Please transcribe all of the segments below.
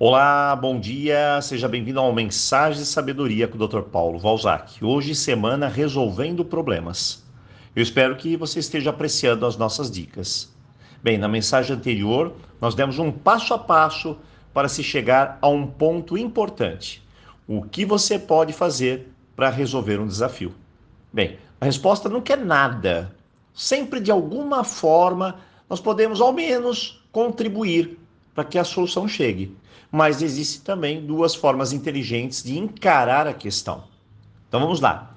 Olá, bom dia, seja bem-vindo ao Mensagem de Sabedoria com o Dr. Paulo Valzac. Hoje, semana Resolvendo Problemas. Eu espero que você esteja apreciando as nossas dicas. Bem, na mensagem anterior, nós demos um passo a passo para se chegar a um ponto importante. O que você pode fazer para resolver um desafio? Bem, a resposta não quer nada. Sempre de alguma forma nós podemos ao menos contribuir para que a solução chegue. Mas existem também duas formas inteligentes de encarar a questão. Então vamos lá.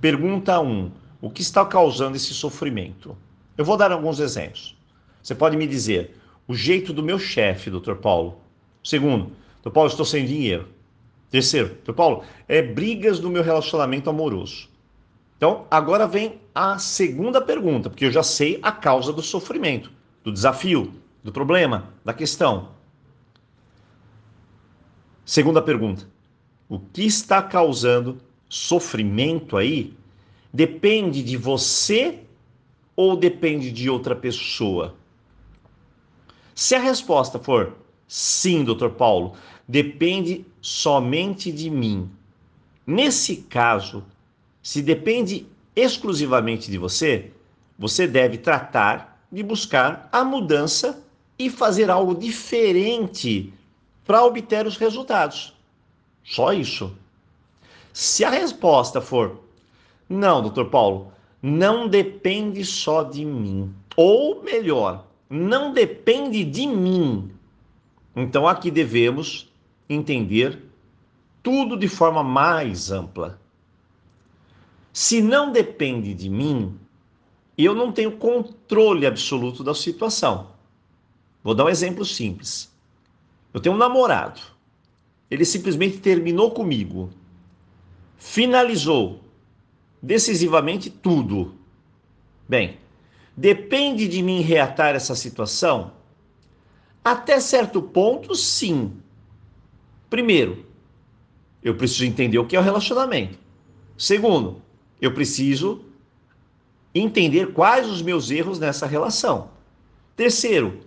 Pergunta 1. Um, o que está causando esse sofrimento? Eu vou dar alguns exemplos. Você pode me dizer o jeito do meu chefe, doutor Paulo. Segundo, doutor Paulo, estou sem dinheiro. Terceiro, doutor Paulo, é brigas no meu relacionamento amoroso. Então, agora vem a segunda pergunta, porque eu já sei a causa do sofrimento, do desafio do problema, da questão. Segunda pergunta: o que está causando sofrimento aí depende de você ou depende de outra pessoa? Se a resposta for sim, doutor Paulo, depende somente de mim. Nesse caso, se depende exclusivamente de você, você deve tratar de buscar a mudança e fazer algo diferente para obter os resultados. Só isso. Se a resposta for não, doutor Paulo, não depende só de mim, ou melhor, não depende de mim. Então aqui devemos entender tudo de forma mais ampla. Se não depende de mim, eu não tenho controle absoluto da situação. Vou dar um exemplo simples. Eu tenho um namorado. Ele simplesmente terminou comigo. Finalizou decisivamente tudo. Bem, depende de mim reatar essa situação? Até certo ponto, sim. Primeiro, eu preciso entender o que é o relacionamento. Segundo, eu preciso entender quais os meus erros nessa relação. Terceiro,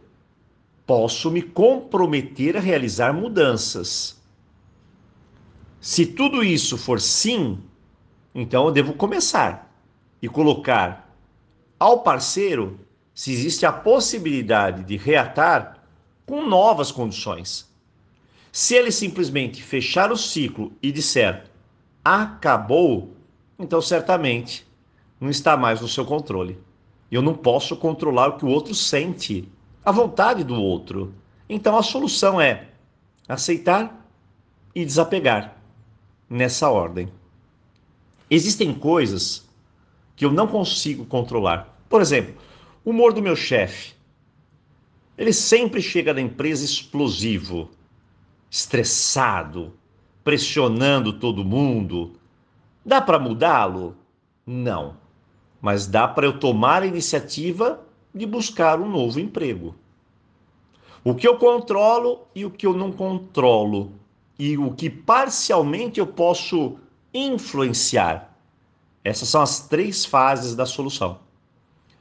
posso me comprometer a realizar mudanças. Se tudo isso for sim, então eu devo começar e colocar ao parceiro se existe a possibilidade de reatar com novas condições. Se ele simplesmente fechar o ciclo e disser acabou, então certamente não está mais no seu controle. Eu não posso controlar o que o outro sente a vontade do outro. Então a solução é aceitar e desapegar nessa ordem. Existem coisas que eu não consigo controlar. Por exemplo, o humor do meu chefe. Ele sempre chega na empresa explosivo, estressado, pressionando todo mundo. Dá para mudá-lo? Não. Mas dá para eu tomar a iniciativa de buscar um novo emprego. O que eu controlo e o que eu não controlo, e o que parcialmente eu posso influenciar. Essas são as três fases da solução.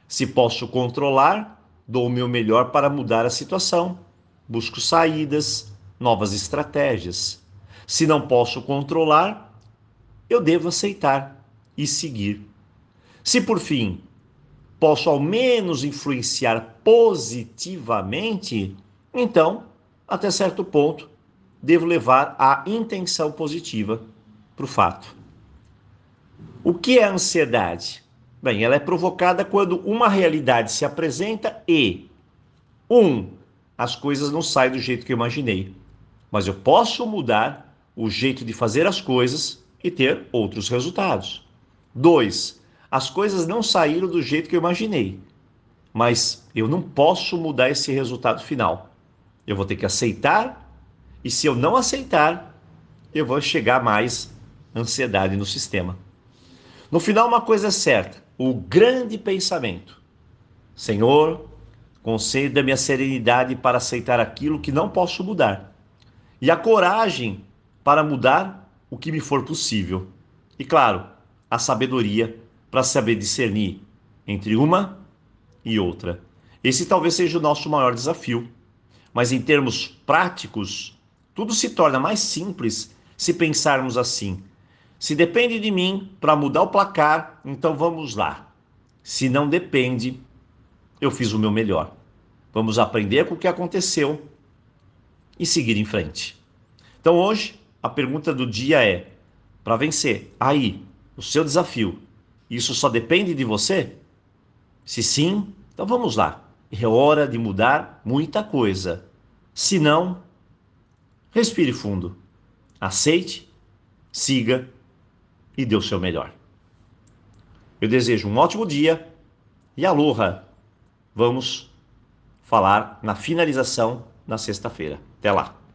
Se posso controlar, dou o meu melhor para mudar a situação, busco saídas, novas estratégias. Se não posso controlar, eu devo aceitar e seguir. Se por fim posso ao menos influenciar positivamente, então, até certo ponto, devo levar a intenção positiva para o fato. O que é a ansiedade? Bem, ela é provocada quando uma realidade se apresenta e, um, as coisas não saem do jeito que eu imaginei, mas eu posso mudar o jeito de fazer as coisas e ter outros resultados. Dois, as coisas não saíram do jeito que eu imaginei, mas eu não posso mudar esse resultado final. Eu vou ter que aceitar, e se eu não aceitar, eu vou chegar mais ansiedade no sistema. No final, uma coisa é certa: o grande pensamento. Senhor, conceda-me a serenidade para aceitar aquilo que não posso mudar, e a coragem para mudar o que me for possível. E claro, a sabedoria para saber discernir entre uma e outra. Esse talvez seja o nosso maior desafio. Mas em termos práticos, Tudo se torna mais simples se pensarmos assim. Se depende de mim para mudar o placar, então vamos lá. Se não depende, eu fiz o meu melhor. Vamos aprender com o que aconteceu e seguir em frente. Então hoje, a pergunta do dia é: para vencer aí o seu desafio, isso só depende de você? Se sim, então vamos lá. É hora de mudar muita coisa. Se não, respire fundo, aceite, siga e dê o seu melhor. Eu desejo um ótimo dia e aloha! Vamos falar na finalização na sexta-feira. Até lá!